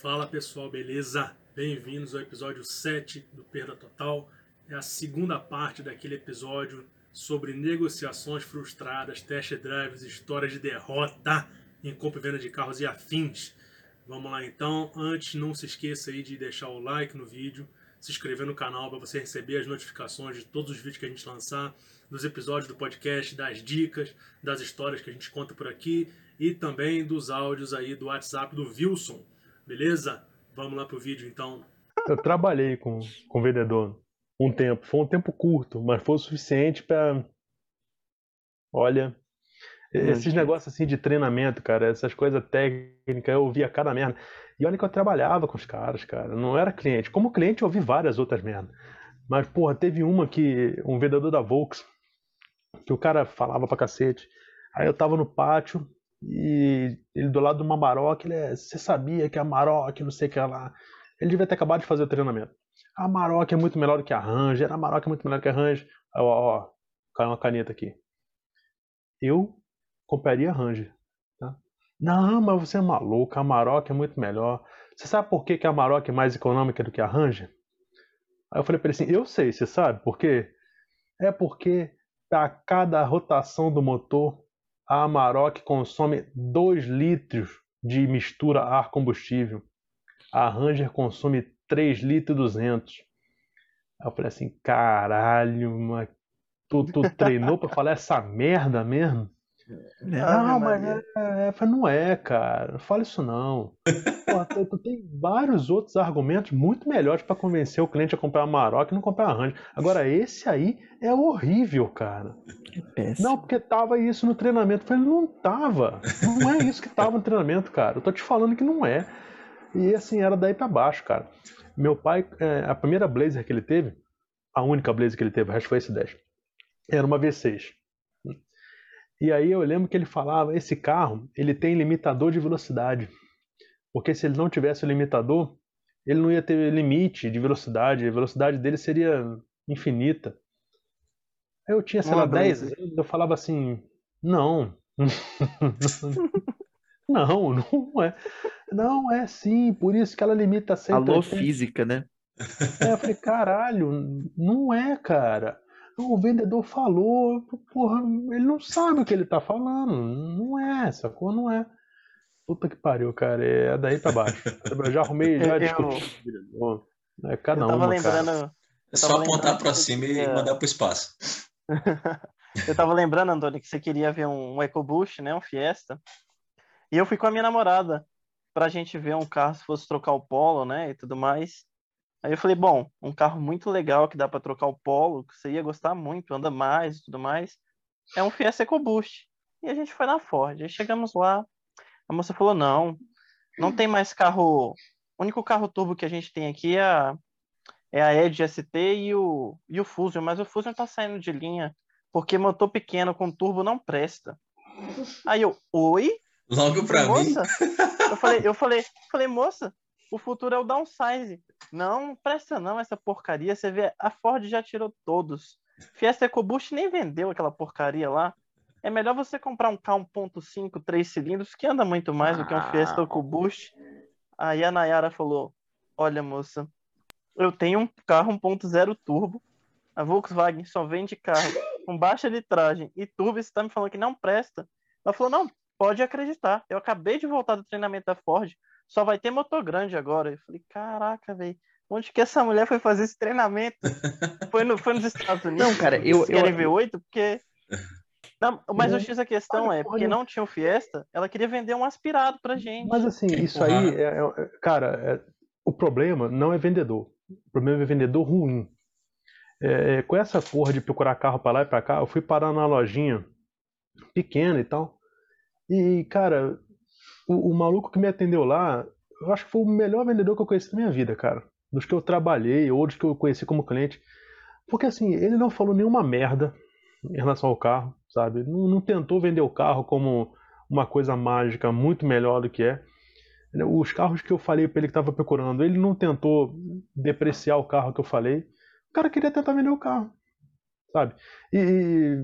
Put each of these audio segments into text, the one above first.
Fala pessoal, beleza? Bem-vindos ao episódio 7 do Perda Total. É a segunda parte daquele episódio sobre negociações frustradas, test drives, histórias de derrota em compra e venda de carros e afins. Vamos lá então. Antes, não se esqueça aí de deixar o like no vídeo, se inscrever no canal para você receber as notificações de todos os vídeos que a gente lançar, dos episódios do podcast, das dicas, das histórias que a gente conta por aqui e também dos áudios aí do WhatsApp do Wilson. Beleza? Vamos lá pro vídeo então. Eu trabalhei com, com vendedor um tempo. Foi um tempo curto, mas foi o suficiente para. Olha, esses negócios assim de treinamento, cara, essas coisas técnicas, eu ouvia cada merda. E olha que eu trabalhava com os caras, cara, não era cliente. Como cliente, eu ouvi várias outras merdas. Mas, porra, teve uma que um vendedor da Volks, que o cara falava pra cacete. Aí eu tava no pátio, e ele do lado do Maroc, ele é, você sabia que a Maroc, não sei o que lá. Ele devia ter acabado de fazer o treinamento. A Maroc é muito melhor do que a Ranger, a Maroc é muito melhor que a Ranger. Ó, ó, ó caiu uma caneta aqui. Eu compraria a Ranger. Tá? Não, mas você é maluco, a Maroc é muito melhor. Você sabe por que, que a Maroc é mais econômica do que a Ranger? Aí eu falei para ele assim, eu sei, você sabe por quê? É porque a cada rotação do motor a Amarok consome 2 litros de mistura ar-combustível. A Ranger consome 3 litros e 200. Aí eu falei assim, caralho, mas tu, tu treinou pra falar essa merda mesmo? Não, ah, mas é, é, é, não é, cara. Não fala isso não. Pô, tu, tu, tem vários outros argumentos muito melhores para convencer o cliente a comprar a Maroc e não comprar a Ranger. Agora, esse aí é horrível, cara. É não, porque tava isso no treinamento. Eu falei, não tava. Não é isso que tava no treinamento, cara. Eu tô te falando que não é. E assim, era daí para baixo, cara. Meu pai, é, a primeira Blazer que ele teve, a única Blazer que ele teve, o resto foi esse 10, era uma V6. E aí eu lembro que ele falava, esse carro, ele tem limitador de velocidade. Porque se ele não tivesse o limitador, ele não ia ter limite de velocidade, a velocidade dele seria infinita. Aí eu tinha, sei lá, 10 anos, eu falava assim, não. não, não é. Não, é sim, por isso que ela limita sempre. Alô, física, né? É, eu falei, caralho, não é, cara o vendedor falou, porra, ele não sabe o que ele tá falando. Não é, essa cor não é. Puta que pariu, cara. É daí pra baixo. Eu já arrumei, já discuti. É cada um, lembrando. Cara. É só apontar para cima e mandar pro espaço. eu tava lembrando, Antônio, que você queria ver um EcoBoost, né? Um Fiesta. E eu fui com a minha namorada pra gente ver um carro se fosse trocar o polo, né? E tudo mais. Aí eu falei, bom, um carro muito legal que dá para trocar o polo, que você ia gostar muito, anda mais e tudo mais, é um Fiesta EcoBoost. E a gente foi na Ford. Aí chegamos lá, a moça falou, não, não tem mais carro... O único carro turbo que a gente tem aqui é a, é a Edge ST e o, e o Fusion, mas o Fusion tá saindo de linha, porque motor pequeno com turbo não presta. Aí eu, oi? Logo pra moça? mim? Eu falei, eu falei, falei, moça, o futuro é o downsize. Não, presta não essa porcaria. Você vê, a Ford já tirou todos. Fiesta EcoBoost nem vendeu aquela porcaria lá. É melhor você comprar um K1.5 3 cilindros que anda muito mais do que um Fiesta EcoBoost. Aí a Nayara falou: Olha, moça, eu tenho um carro 1.0 turbo. A Volkswagen só vende carro com baixa litragem e turbo. Você está me falando que não presta? Ela falou: Não, pode acreditar. Eu acabei de voltar do treinamento da Ford só vai ter motor grande agora. Eu falei, caraca, velho. Onde que essa mulher foi fazer esse treinamento? foi, no, foi nos Estados Unidos? Não, cara, eu. eu... Querem V8? Porque. Não, mas o X a questão é, porque não tinha o Fiesta, ela queria vender um aspirado pra gente. Mas assim, isso aí, é, é, cara, é, o problema não é vendedor. O problema é vendedor ruim. É, é, com essa porra de procurar carro pra lá e pra cá, eu fui parar na lojinha pequena e tal. E, cara, o, o, maluco que me atendeu lá, eu acho que foi o melhor vendedor que eu conheci na minha vida, cara. Dos que eu trabalhei ou dos que eu conheci como cliente. Porque assim, ele não falou nenhuma merda em relação ao carro, sabe? Não, não tentou vender o carro como uma coisa mágica muito melhor do que é. Os carros que eu falei para ele que estava procurando, ele não tentou depreciar o carro que eu falei. O cara queria tentar vender o carro, sabe? E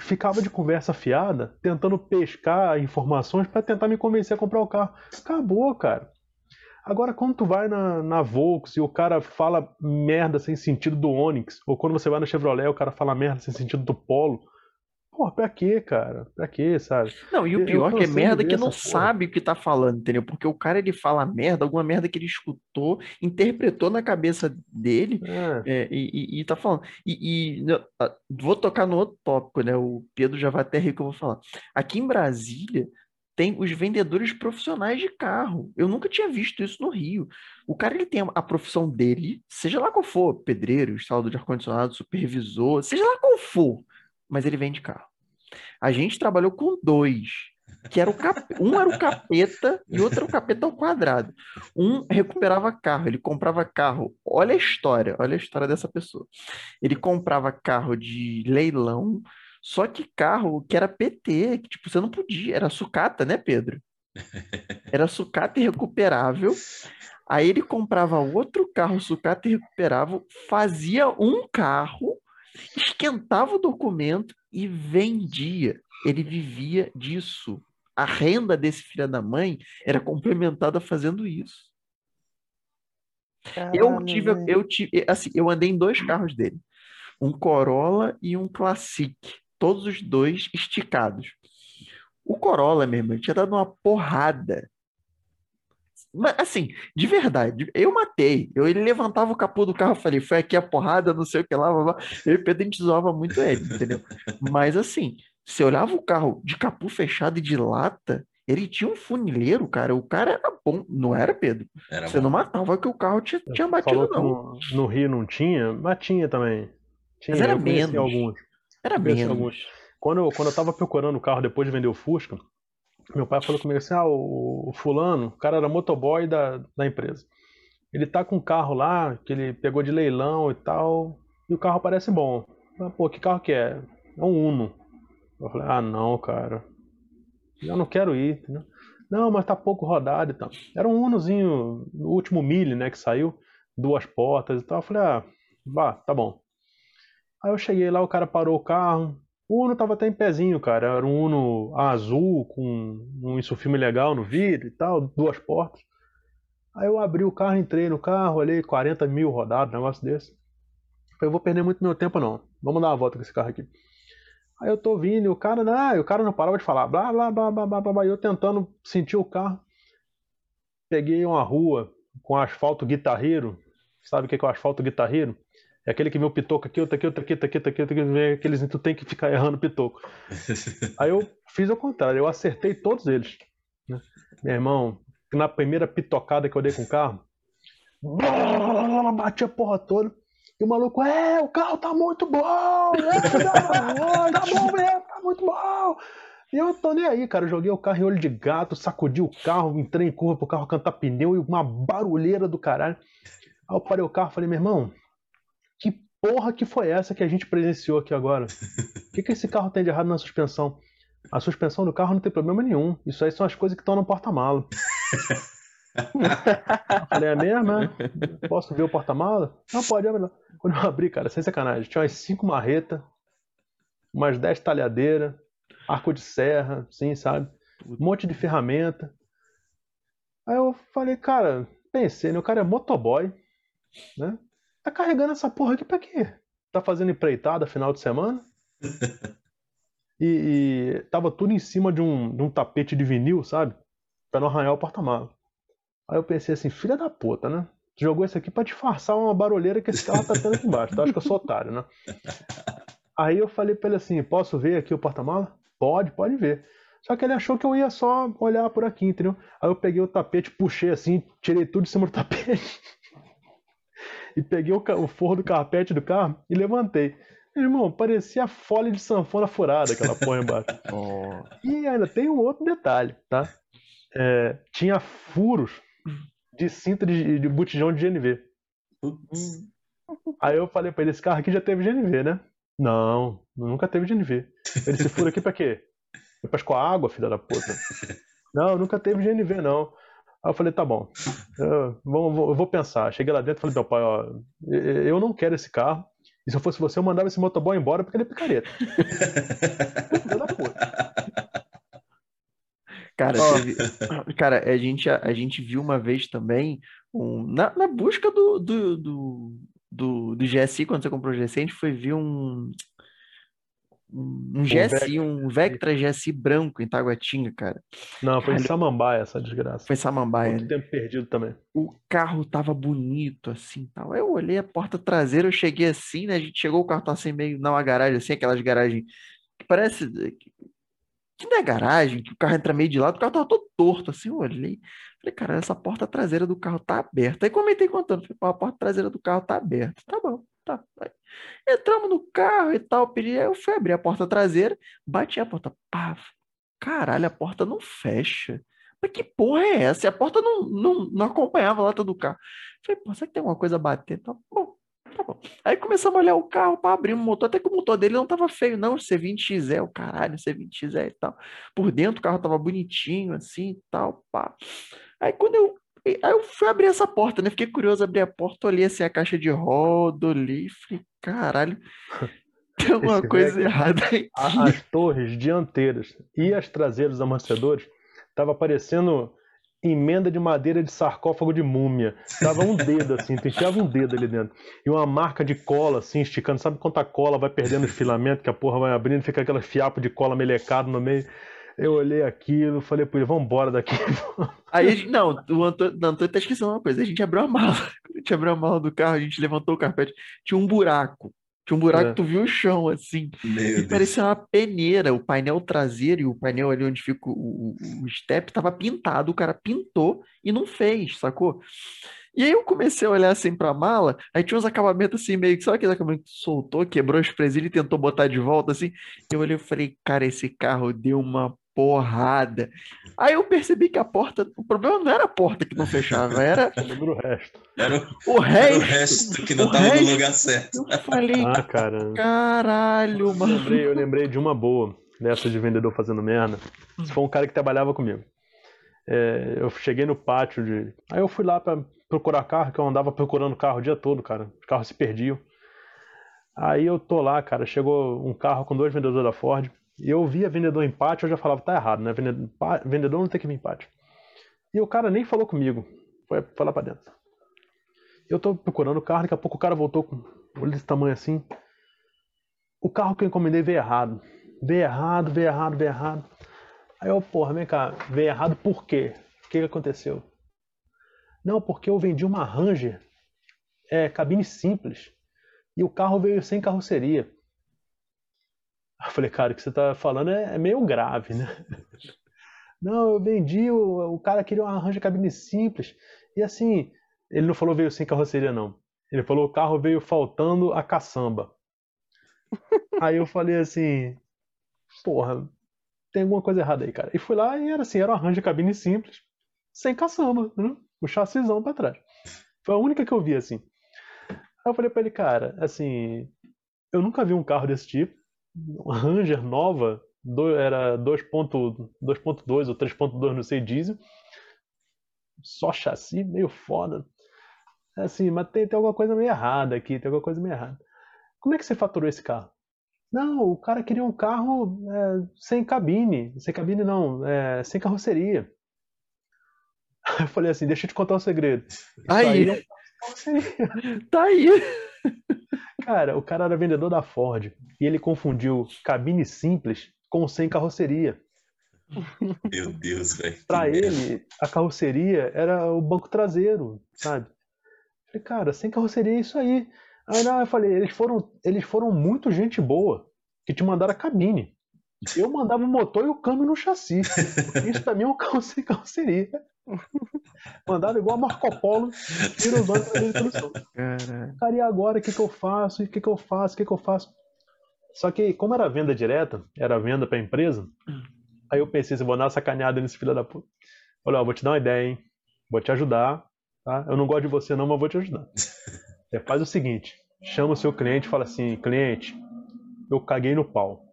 ficava de conversa fiada, tentando pescar informações para tentar me convencer a comprar o carro. Acabou, cara. Agora, quando tu vai na, na Volks e o cara fala merda sem sentido do Onix, ou quando você vai na Chevrolet e o cara fala merda sem sentido do Polo, Pô, pra quê, cara? Pra quê, sabe? Não, e o pior é que é merda que não sabe o que tá falando, entendeu? Porque o cara ele fala merda, alguma merda que ele escutou, interpretou na cabeça dele é. É, e, e, e, tá falando. E, e, vou tocar no outro tópico, né? O Pedro já vai até rir que eu vou falar. Aqui em Brasília tem os vendedores profissionais de carro. Eu nunca tinha visto isso no Rio. O cara ele tem a profissão dele, seja lá qual for, pedreiro, instalador de ar-condicionado, supervisor, seja lá qual for, mas ele vende carro. A gente trabalhou com dois, que era o cap... um era o capeta e outro era o capeta ao quadrado. Um recuperava carro, ele comprava carro. Olha a história, olha a história dessa pessoa. Ele comprava carro de leilão, só que carro que era PT, que tipo, você não podia, era sucata, né, Pedro? Era sucata e recuperável. Aí ele comprava outro carro sucata e recuperável, fazia um carro, esquentava o documento e vendia. Ele vivia disso. A renda desse filho da mãe era complementada fazendo isso. Caramba. Eu tive, eu tive, assim, eu andei em dois carros dele, um Corolla e um Classic, todos os dois esticados. O Corolla, meu irmão, tinha dado uma porrada mas, assim, de verdade, eu matei. Eu, ele levantava o capô do carro, falei, foi aqui a porrada, não sei o que lá, blá, blá. eu e Pedro a gente zoava muito ele, entendeu? Mas assim, você olhava o carro de capô fechado e de lata, ele tinha um funileiro, cara. O cara era bom, não era, Pedro? Era você bom. não matava que o carro tinha, tinha batido, não. No, no, Rio não tinha, mas tinha também. Tinha, mas era menos. Alguns. Era menos. Alguns. Quando, quando eu tava procurando o carro depois de vender o Fusca, meu pai falou comigo assim: ah, o, fulano, o cara era motoboy da, da empresa. Ele tá com um carro lá, que ele pegou de leilão e tal, e o carro parece bom. Ah, pô, que carro que é? É um Uno. Eu falei, ah não, cara. Eu não quero ir, entendeu? Não, mas tá pouco rodado e tal. Era um Unozinho, o último Mille, né, que saiu, duas portas e tal. Eu falei, ah, vá, tá bom. Aí eu cheguei lá, o cara parou o carro, o Uno tava até em pezinho, cara. Era um Uno azul, com um insufilme legal no vidro e tal, duas portas. Aí eu abri o carro, entrei no carro, olhei 40 mil rodados, negócio desse. Eu vou perder muito meu tempo não. Vamos dar uma volta com esse carro aqui. Aí eu tô vindo e o cara, não, o cara não parava de falar, blá, blá, blá, blá, blá, blá, blá. E eu tentando sentir o carro. Peguei uma rua com asfalto guitarreiro. Sabe o que é o asfalto guitarreiro? É aquele que vê o pitoco aqui, outro aqui, outro aqui, outro aqui, outro aqui, outro aqui, aqueles tu tem que ficar errando pitoco. Aí eu fiz ao contrário, eu acertei todos eles. Né? Meu irmão, na primeira pitocada que eu dei com o carro, bati a porra toda. E o maluco, é, o carro tá muito bom, é, tá bom, tá mesmo, tá muito bom. E eu tô nem aí, cara. Eu joguei o carro em olho de gato, sacudi o carro, entrei em curva pro carro cantar pneu e uma barulheira do caralho. Aí eu parei o carro e falei, meu irmão, porra que foi essa que a gente presenciou aqui agora? O que, que esse carro tem de errado na suspensão? A suspensão do carro não tem problema nenhum. Isso aí são as coisas que estão no porta-mala. falei, é mesmo, é? Posso ver o porta-mala? Não, pode, é melhor. Quando eu abri, cara, sem sacanagem, tinha umas cinco marretas, umas dez talhadeiras, arco de serra, sim, sabe? Um monte de ferramenta. Aí eu falei, cara, pensei, né? O cara é motoboy, né? Tá carregando essa porra aqui pra quê? Tá fazendo empreitada final de semana? e, e, tava tudo em cima de um, de um tapete de vinil, sabe? Pra não arranhar o porta-malas. Aí eu pensei assim, filha da puta, né? Tu jogou isso aqui pra disfarçar uma barulheira que esse carro tá tendo aqui embaixo. Tu acha que eu sou otário, né? Aí eu falei pra ele assim, posso ver aqui o porta-mala? Pode, pode ver. Só que ele achou que eu ia só olhar por aqui, entendeu? Aí eu peguei o tapete, puxei assim, tirei tudo de cima do tapete e peguei o, o forro do carpete do carro e levantei. Irmão, parecia a folha de sanfona furada aquela porra embaixo. oh. E ainda tem um outro detalhe, tá? É, tinha furos de cinta de, de botijão de GNV. Aí eu falei pra ele, esse carro aqui já teve GNV, né? Não, nunca teve GNV. Ele se fura aqui pra quê? Pra escoar água, filha da puta. Não, nunca teve GNV, não. Aí eu falei, tá bom, eu vou, eu vou pensar. Cheguei lá dentro e falei, meu pai, ó, eu não quero esse carro. E se eu fosse você, eu mandava esse motoboy embora porque ele é picareta. Cara, teve... cara a, gente, a, a, gente viu uma vez também, um, na, na busca do, do, do, do, do GSI, quando você comprou o GSI, a gente foi ver um, um GSI, um Vectra GSI branco em Taguatinga, cara. Não, foi em Samambaia essa desgraça. Foi em Samambaia. Muito né? tempo perdido também. O carro tava bonito, assim, tal. Eu olhei a porta traseira, eu cheguei assim, né? A gente chegou, o carro tá assim, meio numa garagem, assim, aquelas garagens que parece que não é garagem, que o carro entra meio de lado, o carro tava todo torto, assim, eu olhei. Falei, cara, essa porta traseira do carro tá aberta. Aí comentei contando, falei, a porta traseira do carro tá aberta. Tá bom, tá. Entramos no carro e tal, pedi, eu fui abrir a porta traseira, bati a porta, pá, caralho, a porta não fecha. Mas que porra é essa? E a porta não, não, não acompanhava a lata do carro. Falei, pô, será que tem alguma coisa a bater? Tá bom, Tá bom. Aí começamos a olhar o carro para abrir o motor, até que o motor dele não tava feio, não. C20XE, o caralho, C20XE e tal. Por dentro o carro tava bonitinho, assim e tal, pá. Aí quando eu. Aí eu fui abrir essa porta, né? Fiquei curioso, abri a porta, olhei assim a caixa de roda, olhei e falei, caralho, tem alguma Esse coisa errada aqui. As torres dianteiras e as traseiras amortecedores tava parecendo emenda de madeira de sarcófago de múmia. Tava um dedo assim, tu enfiava um dedo ali dentro. E uma marca de cola assim, esticando. Sabe quando a cola vai perdendo os filamentos, que a porra vai abrindo, fica aquele fiapo de cola melecado no meio. Eu olhei aquilo, falei pra ele, vamos embora daqui. Aí, não, o Antônio, o Antônio tá esquecendo uma coisa. A gente abriu a mala. A gente abriu a mala do carro, a gente levantou o carpete. Tinha um buraco. Tinha um buraco, é. tu viu o chão, assim. e parecia uma peneira. O painel traseiro e o painel ali onde fica o, o, o step tava pintado. O cara pintou e não fez, sacou? E aí eu comecei a olhar assim pra mala, aí tinha uns acabamentos assim, meio que, sabe aquele acabamento que soltou, quebrou as presilhas e tentou botar de volta, assim? Eu olhei e falei, cara, esse carro deu uma porrada. Aí eu percebi que a porta, o problema não era a porta que não fechava, era o resto. Era o, o resto, era o resto que não estava no lugar certo. Eu falei, ah, cara. caralho, mano. Eu lembrei, eu lembrei de uma boa dessa de vendedor fazendo merda. Esse foi um cara que trabalhava comigo. É, eu cheguei no pátio de. Aí eu fui lá para procurar carro, que eu andava procurando carro o dia todo, cara. Os carros se perdiam. Aí eu tô lá, cara. Chegou um carro com dois vendedores da Ford. Eu via vendedor em pátio, eu já falava, tá errado, né? Vendedor, não tem que vir em pátio. E o cara nem falou comigo. Foi, foi lá pra dentro. Eu tô procurando o carro, daqui a pouco o cara voltou com olho desse tamanho assim. O carro que eu encomendei veio errado. Veio errado, veio errado, veio errado. Aí eu, porra, vem cá, veio errado por quê? O que, que aconteceu? Não, porque eu vendi uma Ranger, é, cabine simples. E o carro veio sem carroceria. Eu falei, cara, o que você tá falando é, é meio grave, né? Não, eu vendi, o, o cara queria um arranjo de cabine simples. E assim, ele não falou veio sem carroceria, não. Ele falou o carro veio faltando a caçamba. aí eu falei assim, porra, tem alguma coisa errada aí, cara. E fui lá e era assim, era um arranjo de cabine simples, sem caçamba, né? o chassizão pra trás. Foi a única que eu vi assim. Aí eu falei pra ele, cara, assim, eu nunca vi um carro desse tipo. Ranger nova, do, era 2.2 ou 3.2, não sei, diesel. Só chassi, meio foda. É assim, mas tem, tem alguma coisa meio errada aqui, tem alguma coisa meio errada. Como é que você faturou esse carro? Não, o cara queria um carro é, sem cabine. Sem cabine não, é, sem carroceria. Eu falei assim, deixa eu te contar um segredo. Aí. aí é tá aí. Cara, o cara era vendedor da Ford e ele confundiu cabine simples com sem carroceria. Meu Deus, velho. Pra ele, a carroceria era o banco traseiro, sabe? Falei, cara, sem carroceria é isso aí. Aí não, eu falei, eles foram, eles foram muito gente boa que te mandaram a cabine. Eu mandava o motor e o câmbio no chassi. Isso também é um carro sem carroceria. Mandaram igual a Marco Polo, tira os olhos pra mim pelo. Cara, e agora o que, que eu faço? O que, que eu faço? O que, que eu faço? Só que, como era venda direta, era venda pra empresa, aí eu pensei, se vou dar uma sacaneada nesse filho da puta. Olha, ó, vou te dar uma ideia, hein? Vou te ajudar, tá? Eu não gosto de você não, mas vou te ajudar. É, faz o seguinte, chama o seu cliente e fala assim, cliente, eu caguei no pau.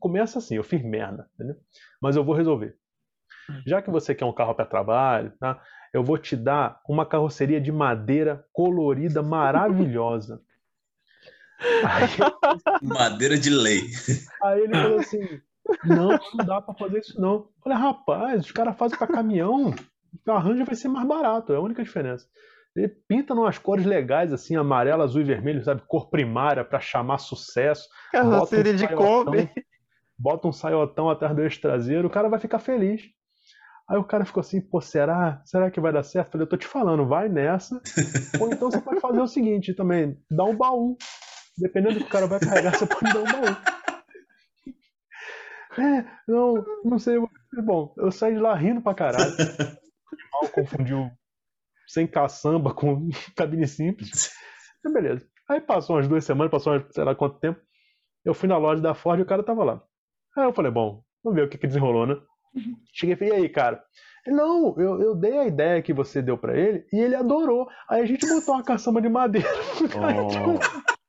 Começa assim, eu fiz merda, entendeu? Mas eu vou resolver. Já que você quer um carro para trabalho, tá? eu vou te dar uma carroceria de madeira colorida maravilhosa. Aí, madeira de lei. Aí ele falou assim: Não, não dá pra fazer isso não. Olha, rapaz, os caras fazem pra caminhão, o arranjo vai ser mais barato, é a única diferença. Ele pinta umas cores legais, assim, amarelo, azul e vermelho, sabe? Cor primária para chamar sucesso. Carroceria um de Kombi. Bota um saiotão atrás do eixo traseiro, o cara vai ficar feliz. Aí o cara ficou assim, pô, será? Será que vai dar certo? Eu falei, eu tô te falando, vai nessa. Ou então você pode fazer o seguinte também, dá um baú. Dependendo do que o cara vai carregar, você pode dar um baú. É, não, não sei. Bom, eu saí de lá rindo pra caralho. Mal confundiu sem caçamba com cabine simples. Então, beleza. Aí passou umas duas semanas, passou umas, sei lá quanto tempo. Eu fui na loja da Ford e o cara tava lá. Aí eu falei, bom, vamos ver o que, que desenrolou, né? Uhum. Cheguei e falei, e aí, cara? Ele, não, eu, eu dei a ideia que você deu para ele e ele adorou. Aí a gente botou uma caçamba de madeira.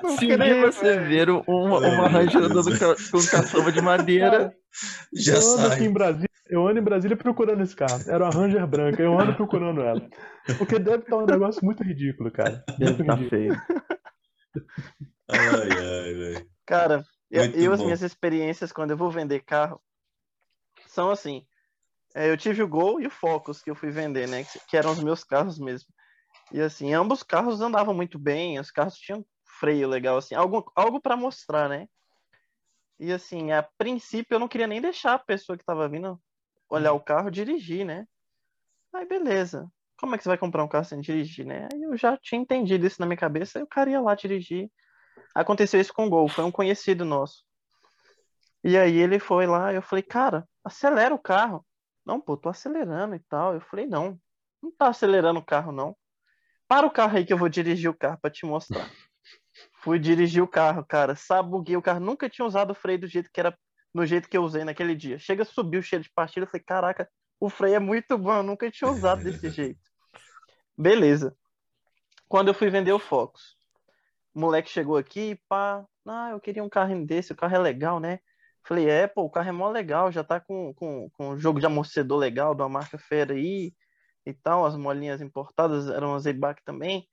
Oh. Se um dia você ver uma, uma rangeira dando com caçamba de madeira, já eu ando sai. aqui em Brasília, eu ando em Brasília procurando esse carro. Era uma Ranger branca, eu ando procurando ela. Porque deve estar um negócio muito ridículo, cara. Deve estar tá feio. Ai, ai, velho. Cara, eu, eu as minhas experiências quando eu vou vender carro são assim. É, eu tive o Gol e o Focus que eu fui vender, né? Que, eram os meus carros mesmo. E assim, ambos carros andavam muito bem, os carros tinham freio legal, assim, algo, algo para mostrar, né? E assim, a princípio eu não queria nem deixar a pessoa que tava vindo olhar o carro dirigir, né? Aí beleza. Como é que você vai comprar um carro sem dirigir, né? Aí eu já tinha entendido isso na minha cabeça, e o cara ia lá dirigir. Aconteceu isso com o Gol, foi um conhecido nosso. E aí ele foi lá, eu falei, cara, acelera o carro. Não, pô, tô acelerando e tal. Eu falei, não, não tá acelerando o carro, não. Para o carro aí que eu vou dirigir o carro para te mostrar. Fui dirigir o carro, cara. Sabuguei o carro. Nunca tinha usado o freio do jeito que era, no jeito que eu usei naquele dia. Chega, subiu cheio de partida. Eu falei, caraca, o freio é muito bom. Eu nunca tinha usado desse jeito. Beleza. Quando eu fui vender o Focus, o moleque chegou aqui, pá. Ah, eu queria um carro desse. O carro é legal, né? Falei, é, pô, o carro é mó legal. Já tá com, com, com um jogo de amortecedor legal, de uma marca fera aí e tal. As molinhas importadas eram as Eibach também.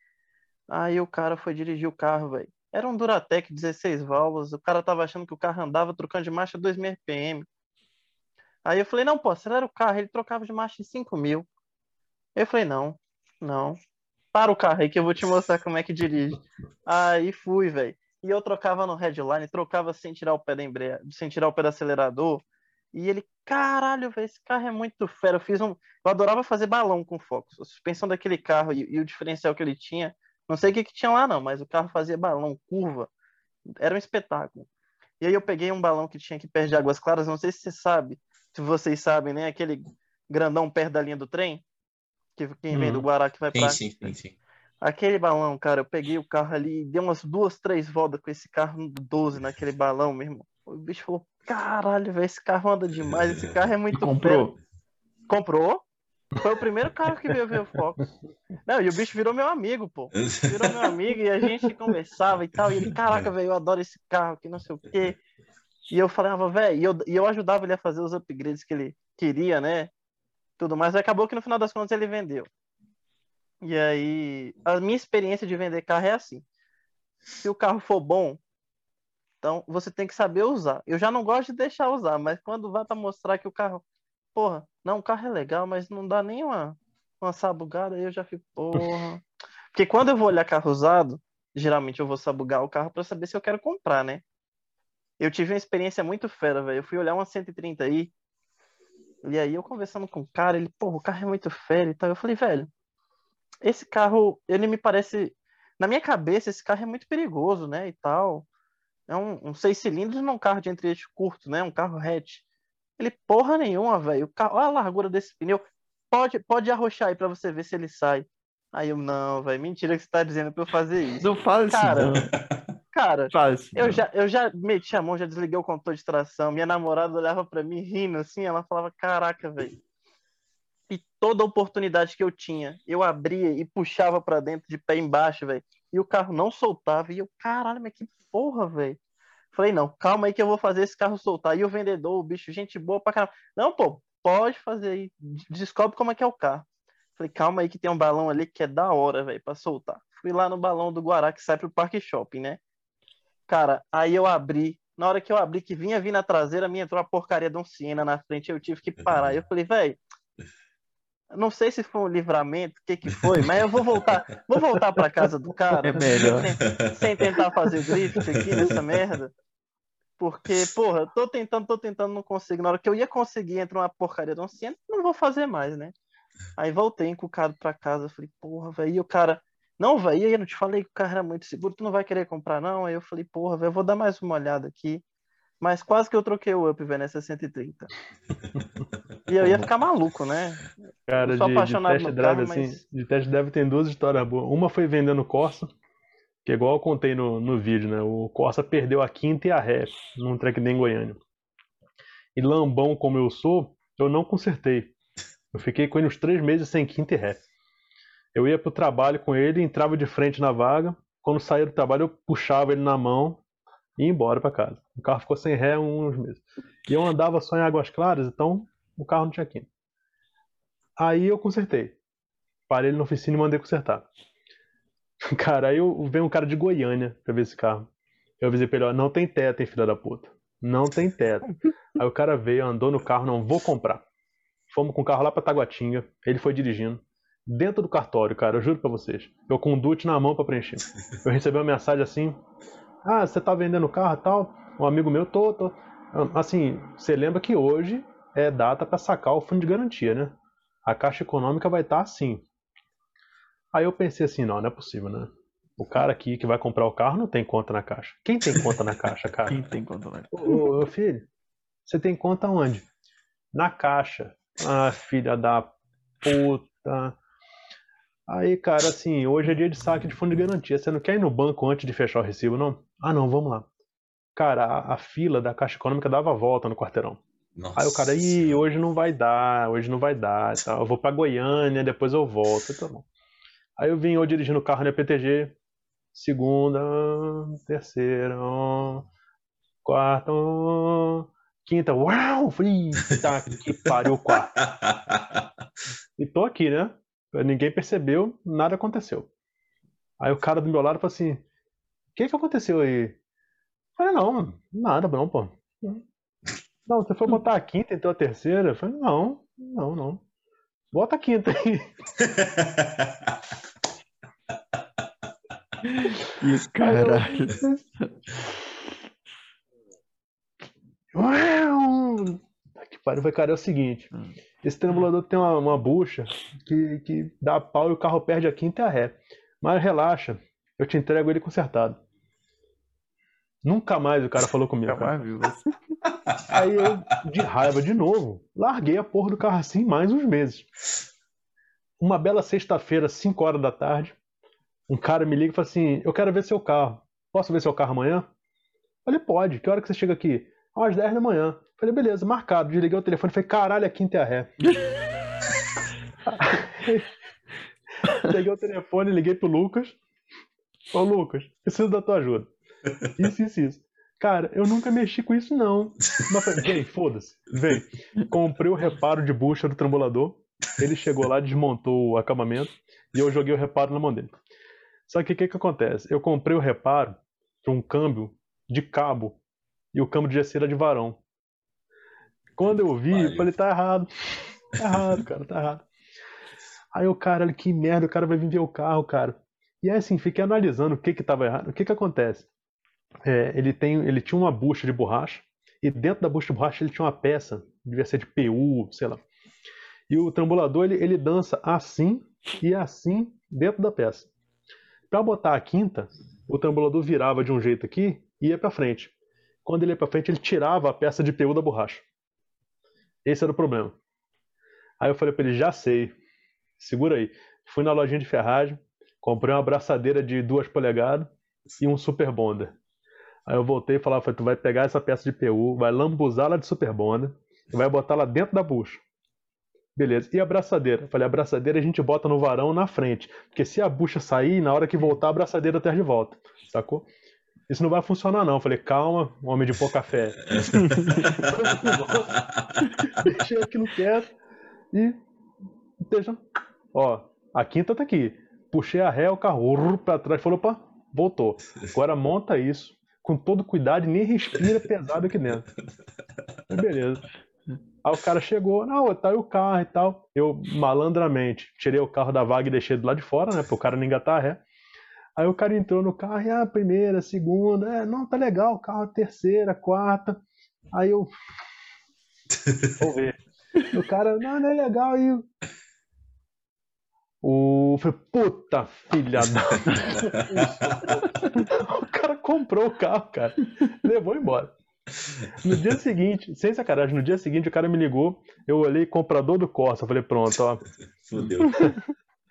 Aí o cara foi dirigir o carro, velho. Era um Duratec 16 válvulas. O cara tava achando que o carro andava trocando de marcha 2.000 RPM. Aí eu falei, não, pô, acelera o carro. Ele trocava de marcha em 5 mil. Eu falei, não, não. Para o carro aí que eu vou te mostrar como é que dirige. Aí fui, velho. E eu trocava no headline, trocava sem tirar o pé da embreagem, sem tirar o pé do acelerador. E ele, caralho, velho, esse carro é muito fera. Eu fiz um. Eu adorava fazer balão com Focus. A suspensão daquele carro e, e o diferencial que ele tinha não sei o que, que tinha lá, não, mas o carro fazia balão, curva. Era um espetáculo. E aí eu peguei um balão que tinha que perto de Águas Claras, não sei se você sabe, se vocês sabem, né? Aquele grandão perto da linha do trem, que quem vem do uhum. Guará que vai pra. Sim, sim, sim. Aquele balão, cara, eu peguei o carro ali e dei umas duas, três voltas com esse carro 12 naquele balão, meu irmão. O bicho falou: caralho, velho, esse carro anda demais, esse carro é muito. Comprou? Comprou? Foi o primeiro carro que veio ver o Focus. Não, e o bicho virou meu amigo, pô. Virou meu amigo e a gente conversava e tal. E ele, caraca, velho, eu adoro esse carro, que não sei o quê. E eu falava, velho, e eu, e eu ajudava ele a fazer os upgrades que ele queria, né? Tudo mais. Acabou que no final das contas ele vendeu. E aí, a minha experiência de vender carro é assim. Se o carro for bom, então você tem que saber usar. Eu já não gosto de deixar usar, mas quando vai para mostrar que o carro porra, não, o carro é legal, mas não dá nem uma, sabugada, aí eu já fico, porra. Porque quando eu vou olhar carro usado, geralmente eu vou sabugar o carro para saber se eu quero comprar, né? Eu tive uma experiência muito fera, velho. Eu fui olhar uma 130 aí, e aí eu conversando com o cara, ele, porra, o carro é muito fera e tal. Eu falei, velho, esse carro, ele me parece. Na minha cabeça, esse carro é muito perigoso, né? E tal. É um, um seis cilindros num carro de entre curto, né? Um carro hatch. Ele, porra nenhuma, velho. Olha a largura desse pneu. Pode, pode arrochar aí pra você ver se ele sai. Aí eu, não, velho, mentira que você tá dizendo pra eu fazer isso. Não fala assim, cara, não. Cara, assim, eu, já, eu já meti a mão, já desliguei o controle de tração. Minha namorada olhava pra mim rindo assim, ela falava, caraca, velho. E toda oportunidade que eu tinha, eu abria e puxava para dentro de pé embaixo, velho. E o carro não soltava. E eu, caralho, mas que porra, velho. Falei, não, calma aí que eu vou fazer esse carro soltar. E o vendedor, o bicho, gente boa pra caramba. Não, pô, pode fazer aí. Descobre como é que é o carro. Falei, calma aí que tem um balão ali que é da hora, velho, pra soltar. Fui lá no balão do Guará que sai pro Parque Shopping, né? Cara, aí eu abri Na hora que eu abri, que vinha vir na traseira, minha entrou uma porcaria de um Siena na frente, eu tive que parar. Eu falei, velho, não sei se foi um livramento, o que que foi, mas eu vou voltar, vou voltar para casa do cara. É melhor. Sem, sem tentar fazer drift aqui nessa merda. Porque, porra, tô tentando, tô tentando, não consigo. Na hora que eu ia conseguir entrar uma porcaria de um Siena, não vou fazer mais, né? Aí voltei encucado pra casa, falei, porra, velho, e o cara, não, velho, eu não te falei que o carro era muito seguro, tu não vai querer comprar, não? Aí eu falei, porra, velho, eu vou dar mais uma olhada aqui. Mas quase que eu troquei o up, velho, nessa 130. e eu ia ficar maluco, né? Cara, eu sou de, apaixonado de test drive, carro, assim, mas... de test drive tem duas histórias boas. Uma foi vendendo Corsa, que é igual eu contei no, no vídeo, né? O Corsa perdeu a quinta e a ré num track em Goiânia. E lambão como eu sou, eu não consertei. Eu fiquei com ele uns três meses sem quinta e ré. Eu ia pro trabalho com ele, entrava de frente na vaga. Quando saía do trabalho, eu puxava ele na mão e ia embora para casa. O carro ficou sem ré uns meses. E eu andava só em Águas Claras, então o carro não tinha quinta. Aí eu consertei. Parei ele na oficina e mandei consertar. Cara, aí eu veio um cara de Goiânia pra ver esse carro. Eu avisei pra ele, ó, não tem teto, hein, filha da puta. Não tem teto. Aí o cara veio, andou no carro, não, vou comprar. Fomos com o carro lá pra Taguatinga, ele foi dirigindo. Dentro do cartório, cara, eu juro pra vocês. Eu com o DUT na mão pra preencher. Eu recebi uma mensagem assim, ah, você tá vendendo o carro e tal? Um amigo meu, tô, tô. Assim, você lembra que hoje é data pra sacar o fundo de garantia, né? A Caixa Econômica vai estar tá assim. Aí eu pensei assim, não, não é possível, né? O cara aqui que vai comprar o carro não tem conta na caixa. Quem tem conta na caixa, cara? Quem tem conta na caixa? Ô, ô, filho, você tem conta onde? Na caixa. Ah, filha da puta. Aí, cara, assim, hoje é dia de saque de fundo de garantia. Você não quer ir no banco antes de fechar o recibo, não? Ah, não, vamos lá. Cara, a, a fila da Caixa Econômica dava a volta no quarteirão. Nossa Aí o cara, ih, hoje não vai dar, hoje não vai dar. Tá? Eu vou pra Goiânia, depois eu volto. Tá bom. Aí eu vim eu dirigindo o carro na PTG, segunda, terceira, quarta, quinta, uau! Falei, tá que pariu, quarta. E tô aqui, né? Ninguém percebeu, nada aconteceu. Aí o cara do meu lado falou assim: O que que aconteceu aí? Eu falei: Não, nada, não, pô. Não, você foi botar a quinta, então a terceira? Eu falei: Não, não, não. Bota a quinta aí. Que caralho. Que pariu, foi, cara, é o seguinte. Hum. Esse tremulador tem uma, uma bucha que, que dá pau e o carro perde a quinta e a ré. Mas relaxa, eu te entrego ele consertado. Nunca mais o cara falou comigo. Cara. você. Aí eu, de raiva de novo, larguei a porra do carro assim mais uns meses. Uma bela sexta-feira, 5 horas da tarde, um cara me liga e fala assim: Eu quero ver seu carro. Posso ver seu carro amanhã? Eu falei: Pode. Que hora que você chega aqui? Às 10 da manhã. Falei: Beleza, marcado. Desliguei o telefone e falei: Caralho, a quinta é a ré. Peguei o telefone, liguei pro Lucas. Ô Lucas, preciso da tua ajuda. Isso, isso, isso. Cara, eu nunca mexi com isso, não. Mas falei, vem, foda-se, vem. Comprei o reparo de bucha do trambulador. Ele chegou lá, desmontou o acabamento e eu joguei o reparo na mão dele. Só que o que, que acontece? Eu comprei o reparo para um câmbio de cabo e o câmbio de GC era de varão. Quando eu vi, eu falei, tá errado. Tá errado, cara, tá errado. Aí o cara, olha que merda, o cara vai vir ver o carro, cara. E aí, assim, fiquei analisando o que que tava errado. O que que acontece? É, ele, tem, ele tinha uma bucha de borracha, e dentro da bucha de borracha ele tinha uma peça, devia ser de PU, sei lá. E o trambulador, ele, ele dança assim e assim dentro da peça. Para botar a quinta, o trambulador virava de um jeito aqui e ia para frente. Quando ele ia para frente, ele tirava a peça de PU da borracha. Esse era o problema. Aí eu falei para ele, já sei, segura aí. Fui na lojinha de ferragem, comprei uma abraçadeira de duas polegadas e um Super Bonder. Aí eu voltei e falava, falei, tu vai pegar essa peça de PU, vai lambuzá-la de Super Bonder e vai botar ela dentro da bucha. Beleza. E a abraçadeira? Falei, a abraçadeira a gente bota no varão na frente. Porque se a bucha sair, na hora que voltar, a abraçadeira tá de volta. Sacou? Isso não vai funcionar, não. Falei, calma, homem de pouca fé. Deixei aquilo quieto e. Deixa. Ó, a quinta tá aqui. Puxei a ré, o carro pra trás, falou, opa, voltou. Agora monta isso, com todo cuidado e nem respira pesado aqui dentro. beleza. Aí o cara chegou, não, tá aí o carro e tal. Eu, malandramente, tirei o carro da vaga e deixei do lado de fora, né? Pro cara não engatar ré. Aí o cara entrou no carro e, ah, primeira, segunda, é, não, tá legal, carro terceira, quarta. Aí eu. Vou ver. O cara, não, não é legal. Aí o. Falei, puta filha da. o cara comprou o carro, cara. Levou embora. No dia seguinte, sem sacanagem, no dia seguinte o cara me ligou, eu olhei comprador do Corsa, falei, pronto, ó. Fudeu.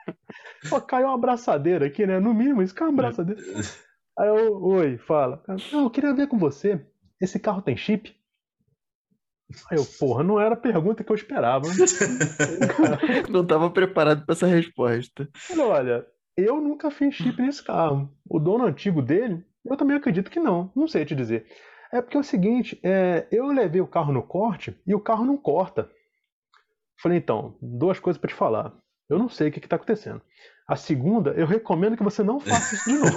Pô, caiu uma abraçadeira aqui, né? No mínimo, isso caiu uma abraçadeira. Aí eu, oi, fala. Não, eu queria ver com você. Esse carro tem chip? Aí eu, porra, não era a pergunta que eu esperava. não estava preparado para essa resposta. Olha, eu nunca fiz chip nesse carro. O dono antigo dele, eu também acredito que não. Não sei te dizer. É porque é o seguinte, é, eu levei o carro no corte e o carro não corta. Falei, então, duas coisas para te falar. Eu não sei o que está acontecendo. A segunda, eu recomendo que você não faça isso de novo.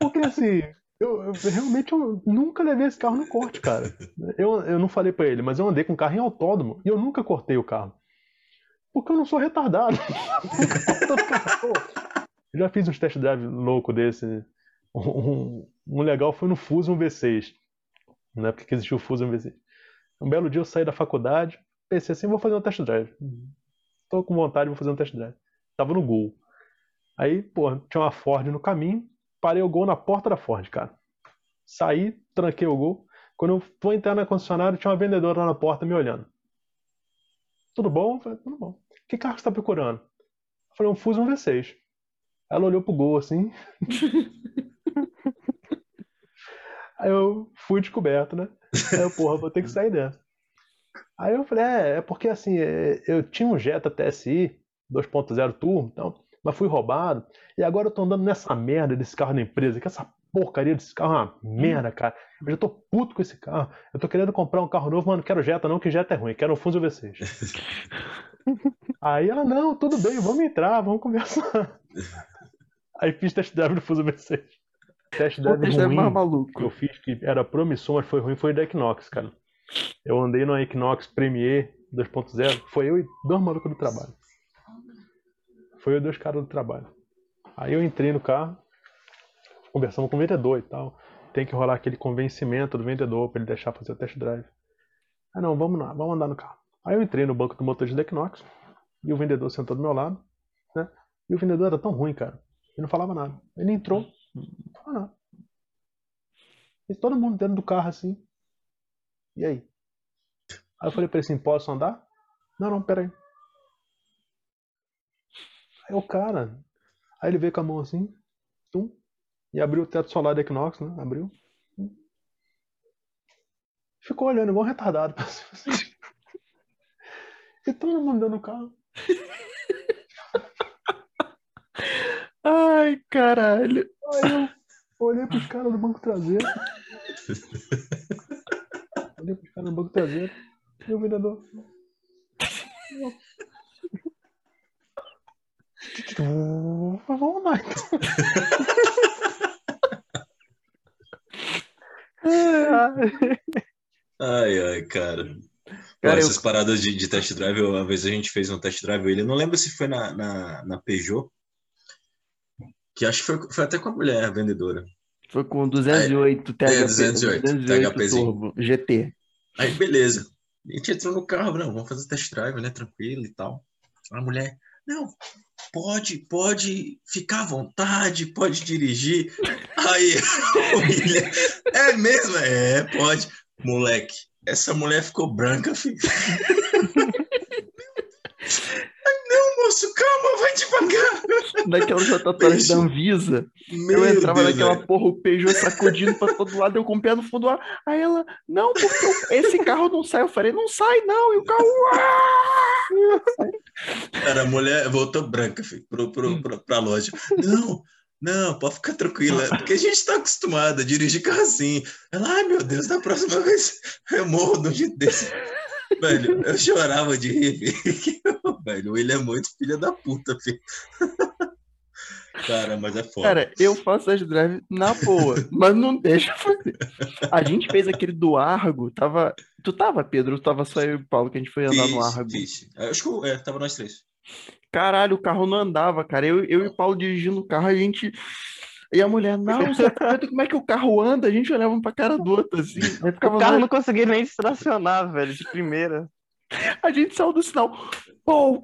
porque assim, eu, eu, realmente eu nunca levei esse carro no corte, cara. Eu, eu não falei para ele, mas eu andei com o carro em autódromo e eu nunca cortei o carro. Porque eu não sou retardado. já fiz uns test drive louco desse. Um, um, legal foi no Fusion V6. Na época que existiu o Fusion V6. Um belo dia eu saí da faculdade, pensei assim, vou fazer um test drive. Tô com vontade, vou fazer um test drive. Tava no Gol. Aí, pô, tinha uma Ford no caminho, parei o gol na porta da Ford, cara. Saí, tranquei o gol. Quando eu fui entrar na concessionária, tinha uma vendedora lá na porta me olhando. Tudo bom? falei, tudo bom. Que carro você está procurando? Eu falei, um Fusion V6. Ela olhou pro gol assim. Aí eu fui descoberto, né? Aí eu, porra, vou ter que sair dessa. Aí eu falei, é, é porque assim, é, eu tinha um Jetta TSI 2.0 Turbo, então mas fui roubado. E agora eu tô andando nessa merda desse carro da empresa, que essa porcaria desse carro é uma merda, cara. Eu já tô puto com esse carro. Eu tô querendo comprar um carro novo, mas não quero Jetta não, que Jetta é ruim, quero um Fuso V6. Aí ela, não, tudo bem, vamos entrar, vamos conversar. Aí fiz test drive do Fuso V6. Test drive ruim mais maluco. que eu fiz, que era promissor, mas foi ruim, foi da Equinox, cara. Eu andei no Equinox Premier 2.0, foi eu e dois malucos do trabalho. Foi eu e dois caras do trabalho. Aí eu entrei no carro, conversamos com o vendedor e tal. Tem que rolar aquele convencimento do vendedor para ele deixar fazer o test drive. Ah não, vamos lá, vamos andar no carro. Aí eu entrei no banco do motor de Equinox e o vendedor sentou do meu lado, né? E o vendedor era tão ruim, cara. Ele não falava nada. Ele entrou, não falava nada. E todo mundo dentro do carro assim. E aí? Aí eu falei pra ele assim, posso andar? Não, não, pera aí. O cara. Aí ele veio com a mão assim, tum, e abriu o teto solar da Equinox, né? Abriu. Ficou olhando igual um retardado. e todo mundo dando no carro. Ai, caralho. Aí eu olhei pros caras do banco traseiro. olhei pros caras do banco traseiro. E o vendedor. Vamos lá, então. ai, ai, cara. cara essas eu... paradas de, de, test drive, uma vez a gente fez um test drive, ele não lembro se foi na, na, na Peugeot, que acho que foi, foi até com a mulher a vendedora. Foi com 208 THP, é, 208, 208 Turbo, GT. Aí, beleza. A gente entrou no carro, não, vamos fazer test drive, né, tranquilo e tal. A mulher, não, pode, pode ficar à vontade, pode dirigir. Aí, William, é mesmo? É, pode. Moleque, essa mulher ficou branca, filho. Calma, vai devagar. Naquelas rotatórias da Anvisa, Meu eu entrava Deus, naquela véio. porra, o Peugeot sacudindo pra todo lado, eu com o pé no fundo do ar. Aí ela, não, porque esse carro não sai. Eu falei, não sai não. E o carro. Cara, a mulher voltou branca, filho, pro, pro, pro, pra loja. Não, não, pode ficar tranquila, porque a gente tá acostumado a dirigir carro assim. Ela, ai meu Deus, da próxima vez eu morro de um jeito desse. Velho, eu chorava de rir. Velho, ele é muito filho da puta, filho. Cara, mas é foda. Cara, eu faço test drive na boa, mas não deixa fazer. A gente fez aquele do Argo, tava. Tu tava, Pedro? Tava só eu e o Paulo que a gente foi andar no Argo. Fiz. Acho que é, tava nós três. Caralho, o carro não andava, cara. Eu, eu e o Paulo dirigindo o carro, a gente. E a mulher, não, você tá vendo como é que o carro anda? A gente olhava um pra cara do outro, assim. O carro nós- não conseguia nem estacionar, velho, de primeira. A gente saiu do sinal. Pô,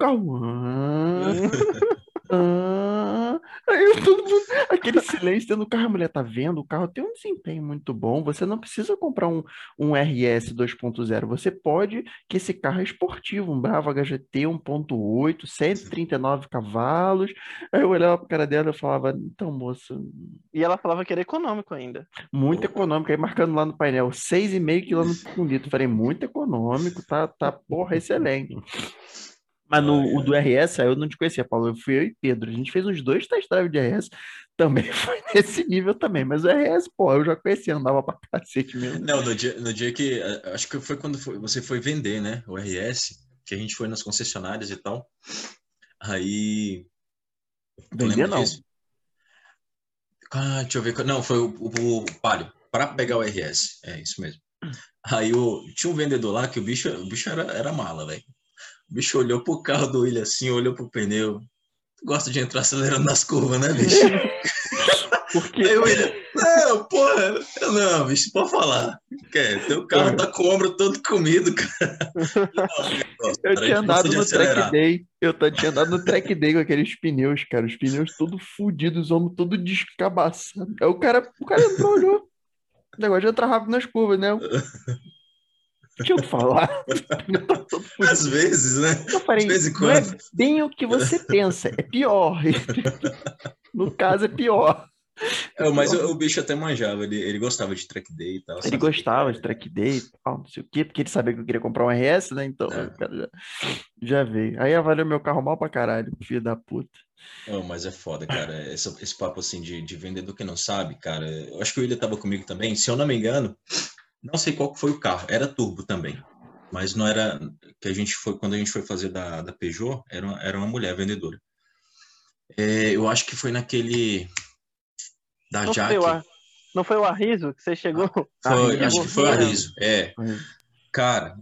ah. Aí todo mundo, aquele silêncio dentro do carro, a mulher tá vendo? O carro tem um desempenho muito bom. Você não precisa comprar um, um RS 2.0. Você pode, que esse carro é esportivo, um Bravo HGT 1.8, 139 cavalos. Aí eu olhava pra cara dela e falava, então, moça, E ela falava que era econômico ainda. muito econômico. Aí marcando lá no painel, 6,5 km por litro. Falei, muito econômico, tá, tá, porra, excelente. Mas no o do RS, aí eu não te conhecia, Paulo. Eu fui eu e Pedro. A gente fez uns dois test drive de RS. Também foi nesse nível também. Mas o RS, pô, eu já conhecia, andava pra cacete mesmo. Não, no dia, no dia que. eh, Acho que foi quando foi- você foi vender, né? O RS, que a gente foi nas concessionárias e tal. Aí. Vender não. disso? Ah, deixa eu ver. Não, foi o, o, o Palio, para pegar o RS. É isso mesmo. Aí o, tinha um vendedor lá que o bicho, o bicho era, era mala, velho. O bicho olhou pro carro do William assim, olhou pro pneu. Gosta de entrar acelerando nas curvas, né, bicho? Porque Aí o William, não, porra, eu não, bicho, pode falar. Quer, teu carro tá com o ombro todo comido, cara. Não, eu cara, a tinha andado no track day. Eu tinha andado no track day com aqueles pneus, cara. Os pneus todos fodidos, os ombros todos descabaçados. Aí o cara, o cara entrou, olhou. O negócio de entrar rápido nas curvas, né? Deixa eu falar. Os pneus tão todos fudidos. Às vezes, né? Eu falei, De vez em não é quando. bem o que você pensa, é pior. No caso, é pior. É, mas o, o bicho até manjava, ele, ele gostava de track day e tal. Ele gostava de track day e tal, não sei o quê, porque ele sabia que eu queria comprar um RS, né? Então, É. o cara já, já veio. Aí avaliou meu carro mal pra caralho, filho da puta. Não, mas é foda, cara. Esse, esse papo assim de, de vendedor que não sabe, cara. Eu acho que o William tava comigo também. Se eu não me engano, não sei qual que foi o carro. Era turbo também. Mas não era. Que a gente foi. Quando a gente foi fazer da, da Peugeot, era uma, era uma mulher vendedora. É, eu acho que foi naquele. Da Não Jaque. foi, o não foi o Arriso que você chegou? Foi, Arriso. acho que foi o Arriso. É. Cara,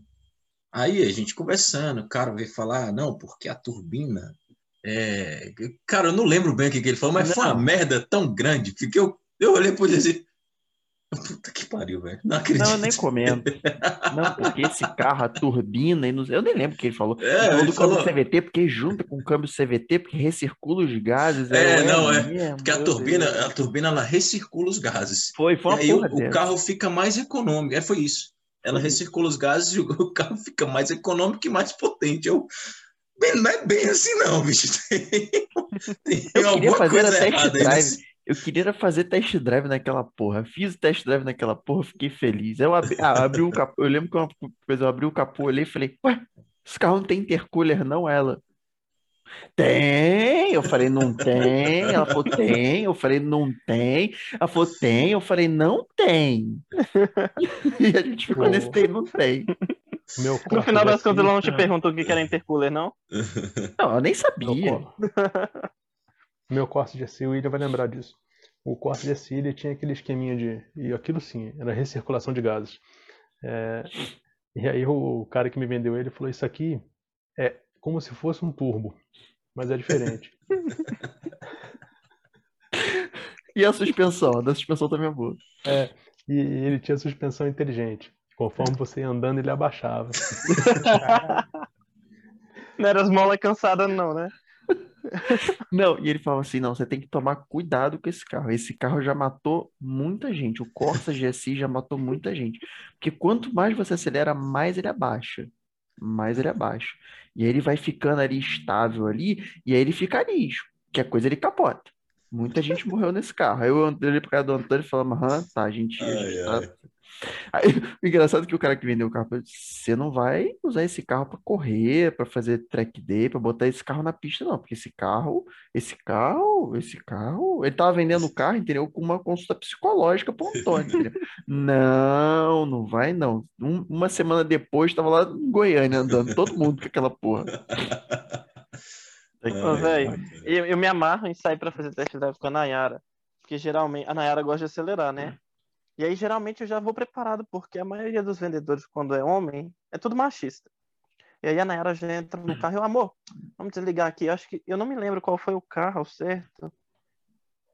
aí a gente conversando, o cara veio falar, "Ah, não, porque a turbina é. Cara, eu não lembro bem o que, que ele falou, mas foi uma Não. merda tão grande que eu, eu olhei pro ele assim. Puta que pariu, velho. Não acredito. Não, eu nem comento. Não, porque esse carro, a turbina, e não- eu nem lembro o que ele falou. É, Ele falou do câmbio CVT, porque junta com o câmbio CVT, porque recircula os gases. É, eu, não, é. mesmo, Porque a turbina, Deus. a turbina ela recircula os gases. Foi, foi E uma aí o, o carro fica mais econômico. É, foi isso. Ela Foi. recircula os gases e o, carro fica mais econômico e mais potente. Eu, bem, não é bem assim, não, bicho. Tem, tem Eu queria fazer coisa a test drive. nesse- Eu queria fazer test drive naquela porra. Fiz o test drive naquela porra, fiquei feliz. Eu abri, ah, abri o capô. Eu lembro que uma coisa, eu abri o capô, olhei e falei, ué, esse carro não tem intercooler, não, ela. Tem, eu falei, não tem. Ela falou, tem. Eu falei, não tem. Ela falou, tem. Eu falei, não tem. E a gente ficou Pô. nesse tem, não tem. Meu No final das contas, ela não te perguntou o que era intercooler, não? Não, eu nem sabia. Meu corte de William vai lembrar disso. O corte de acília tinha aquele esqueminha de. E aquilo sim, era recirculação de gases. É, e aí o cara que me vendeu ele falou: Isso aqui é como se fosse um turbo, mas é diferente. E a suspensão? A da suspensão também é boa. E ele tinha suspensão inteligente. Conforme você ia andando, ele abaixava. Não era as molas cansadas, não, né? Não, e ele falava assim: não, você tem que tomar cuidado com esse carro. Esse carro já matou muita gente. O Corsa GSI já matou muita gente. Porque quanto mais você acelera, mais ele abaixa. Mais ele abaixa. E aí ele vai ficando ali estável ali, e aí ele fica liso. Que a coisa ele capota. Muita gente morreu nesse carro. Aí eu olhei pro cara do Antônio e falava, aham, tá, a gente. a gente tá-. Aí, o engraçado é que o cara que vendeu o carro, falou, você não vai usar esse carro para correr, para fazer track day, para botar esse carro na pista, não, porque esse carro, esse carro, esse carro, ele tava vendendo o carro, entendeu? Com uma consulta psicológica pro Antônio, entendeu? Não, não vai não. Um- uma semana depois, tava lá em Goiânia andando, todo mundo com aquela porra. Ô, velho, eu, eu me amarro em sair pra fazer test drive com a Nayara. Porque geralmente a Nayara gosta de acelerar, né? E aí geralmente eu já vou preparado, porque a maioria dos vendedores, quando é homem, é tudo machista. E aí a Nayara já entra no carro e eu, amor, vamos desligar aqui. Eu acho que eu não me lembro qual foi o carro, certo?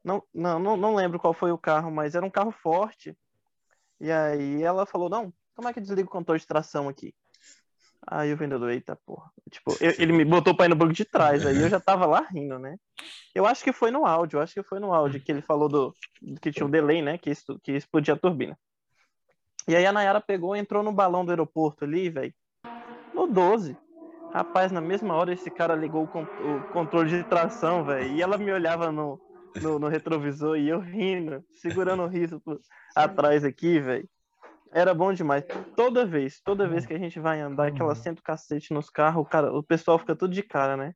Não, não, não, não lembro qual foi o carro, mas era um carro forte. E aí ela falou, não, como é que desliga o controle de tração aqui? Aí o vendedor, eita porra. Tipo, eu- ele me botou pra ir no banco de trás, aí eu já tava lá rindo, né? Eu acho que foi no áudio, eu acho que foi no áudio que ele falou do que tinha um delay, né? Que, isso, que explodia a turbina. E aí a Nayara pegou e entrou no balão do aeroporto ali, velho. No 12. Rapaz, na mesma hora esse cara ligou o, con- o controle de tração, velho. E ela me olhava no, no, no retrovisor e eu rindo, segurando o riso atrás aqui, velho. Era bom demais. Toda vez, toda vez que a gente vai andar, que ela senta o cacete nos carros, o, cara, o pessoal fica tudo de cara, né?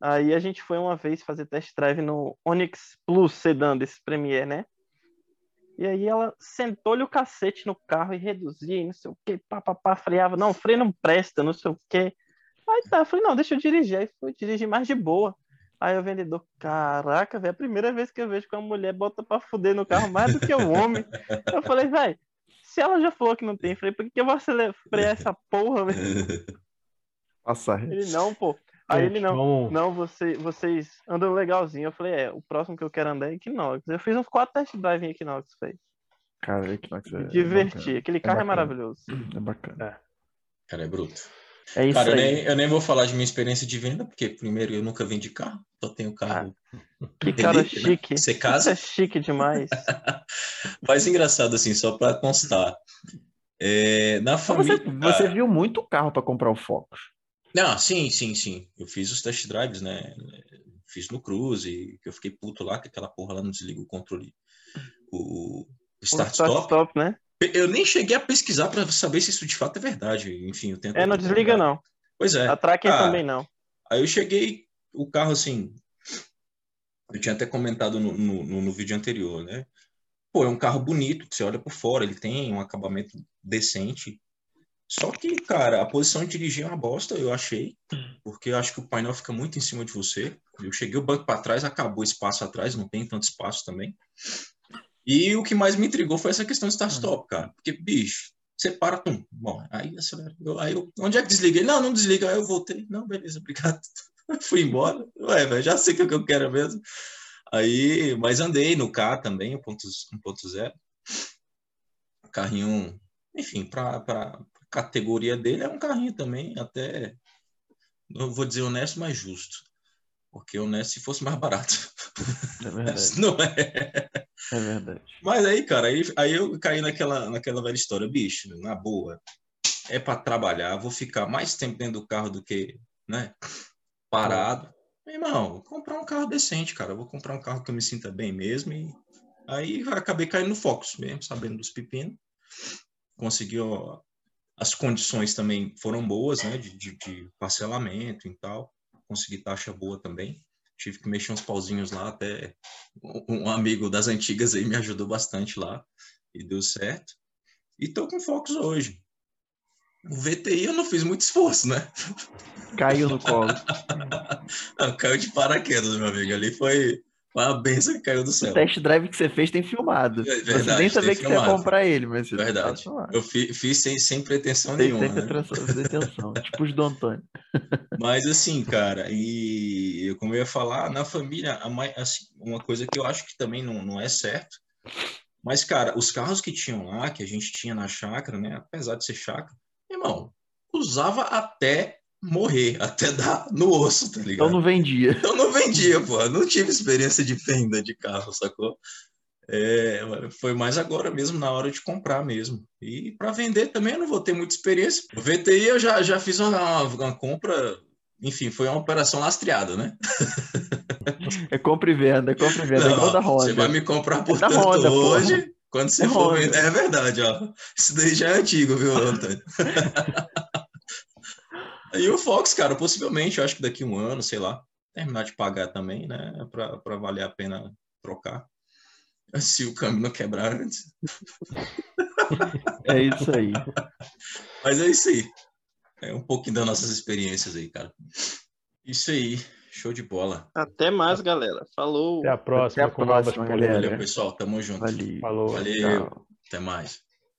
Aí a gente foi uma vez fazer test drive no Onix Plus Sedan desse Premier, né? E aí ela sentou-lhe o cacete no carro e reduzia, e não sei o que, papapá, freava. Não, freio não presta, não sei o que. Aí tá, eu falei, não, deixa eu dirigir. Aí fui dirigir mais de boa. Aí o vendedor, caraca, velho, é a primeira vez que eu vejo que uma mulher bota pra fuder no carro mais do que o homem. Eu falei, velho, se ela já falou que não tem freio, por que que eu vou acelerar frear essa porra, velho? Passa Ele não, pô. Aí Gente, ele não. vamos- Não, você, vocês andam legalzinho. Eu falei, é, o próximo que eu quero andar é Equinox. Eu fiz uns quatro test drive em Equinox, velho. Cara, Equinox é diverti. bacana. Aquele carro é, bacana. maravilhoso. É bacana. Cara, é bruto. É isso Cara, eu aí. nem, eu nem vou falar de minha experiência de venda, porque primeiro eu nunca vendi carro, só tenho carro. Que cara relíquia, né? chique. Você Isso casa? é chique demais. Mas engraçado assim, só pra constar. É, na Mas Você, família. você viu muito carro pra comprar o Focus. Não, sim, sim, sim. Eu fiz os test drives, né? Fiz no Cruze, que eu fiquei puto lá, que aquela porra lá não desliga o controle. O O start start stop, né? Eu nem cheguei a pesquisar pra saber se isso de fato é verdade. Enfim, eu tento. É, não desliga não. Pois é. A tracker Ah, também não. Aí eu cheguei, o carro assim. Eu tinha até comentado no, no, no- vídeo anterior, né? Pô, é um carro bonito, que você olha por fora, ele tem um acabamento decente. Só que, cara, a posição de dirigir é uma bosta, eu achei, porque eu acho que o painel fica muito em cima de você. Eu cheguei o banco para trás, acabou o espaço atrás, não tem tanto espaço também. E o que mais me intrigou foi essa questão de start-stop, cara. Porque, bicho, você para, tum, bom, aí acelera. Eu- aí eu, onde é que desliguei? Não, não desliga. Aí eu voltei. Não, beleza, obrigado. Fui embora. Ué, velho, já sei o que eu quero mesmo. Aí, mas andei no K também, 1.0. Carrinho, enfim, para a categoria dele é um carrinho também, até, não vou dizer honesto, mas justo. Porque honesto se fosse mais barato. É verdade. Não é? É verdade. Mas aí, cara, aí, aí eu caí naquela, naquela velha história, bicho, na boa, é para trabalhar, vou ficar mais tempo dentro do carro do que, né, parado. Meu irmão, vou comprar um carro decente, cara, vou comprar um carro que eu me sinta bem mesmo e aí acabei caindo no Focus mesmo, sabendo dos pepinos. Consegui, ó, as condições também foram boas, né, de, de, de parcelamento e tal, consegui taxa boa também. Tive que mexer uns pauzinhos lá, até um amigo das antigas aí me ajudou bastante lá e deu certo. E tô com Focus hoje. O VTI eu não fiz muito esforço, né? Caiu no colo. Não, caiu de paraquedas, meu amigo. Ali foi uma benção que caiu do O céu. test drive que você fez tem filmado. É você verdade, nem sabia que você ia filmado. comprar ele, mas Verdade. tá filmado. Eu fi- fiz sem, sem pretensão Tem nenhuma. sempre né? atenção, detenção. tipo os do Antônio. Mas assim, cara, e como eu ia falar, na família, a assim, uma coisa que eu acho que também não, não é certo. Mas, cara, os carros que tinham lá, que a gente tinha na chácara, né? Apesar de ser chácara, irmão, usava até morrer, até dar no osso, tá ligado? Eu não vendia. Eu não vendia, pô. Não tive experiência de venda de carro, sacou? É, foi mais agora mesmo, na hora de comprar mesmo. E para vender também eu não vou ter muita experiência. O VTI eu já, já fiz uma, uma compra, enfim, foi uma operação lastreada, né? É compra e venda, é compra e venda. é igual da Você vai Honda. me comprar, É da portanto, Honda, hoje, quando você É for Honda. vender. É verdade, ó. Isso daí já é antigo, viu, Antônio? E o Fox, cara, possivelmente, eu acho que daqui a um ano, sei lá, terminar de pagar também, né? Para valer a pena trocar. Se o câmbio não quebrar antes. É isso aí. Mas é isso aí. É um pouquinho das nossas experiências aí, cara. Isso aí. Show de bola. Até mais, galera. Falou. Até a próxima Até a próxima, galera. Valeu, pessoal. Tamo junto. Valeu. Falou. Valeu. Tchau. Até mais.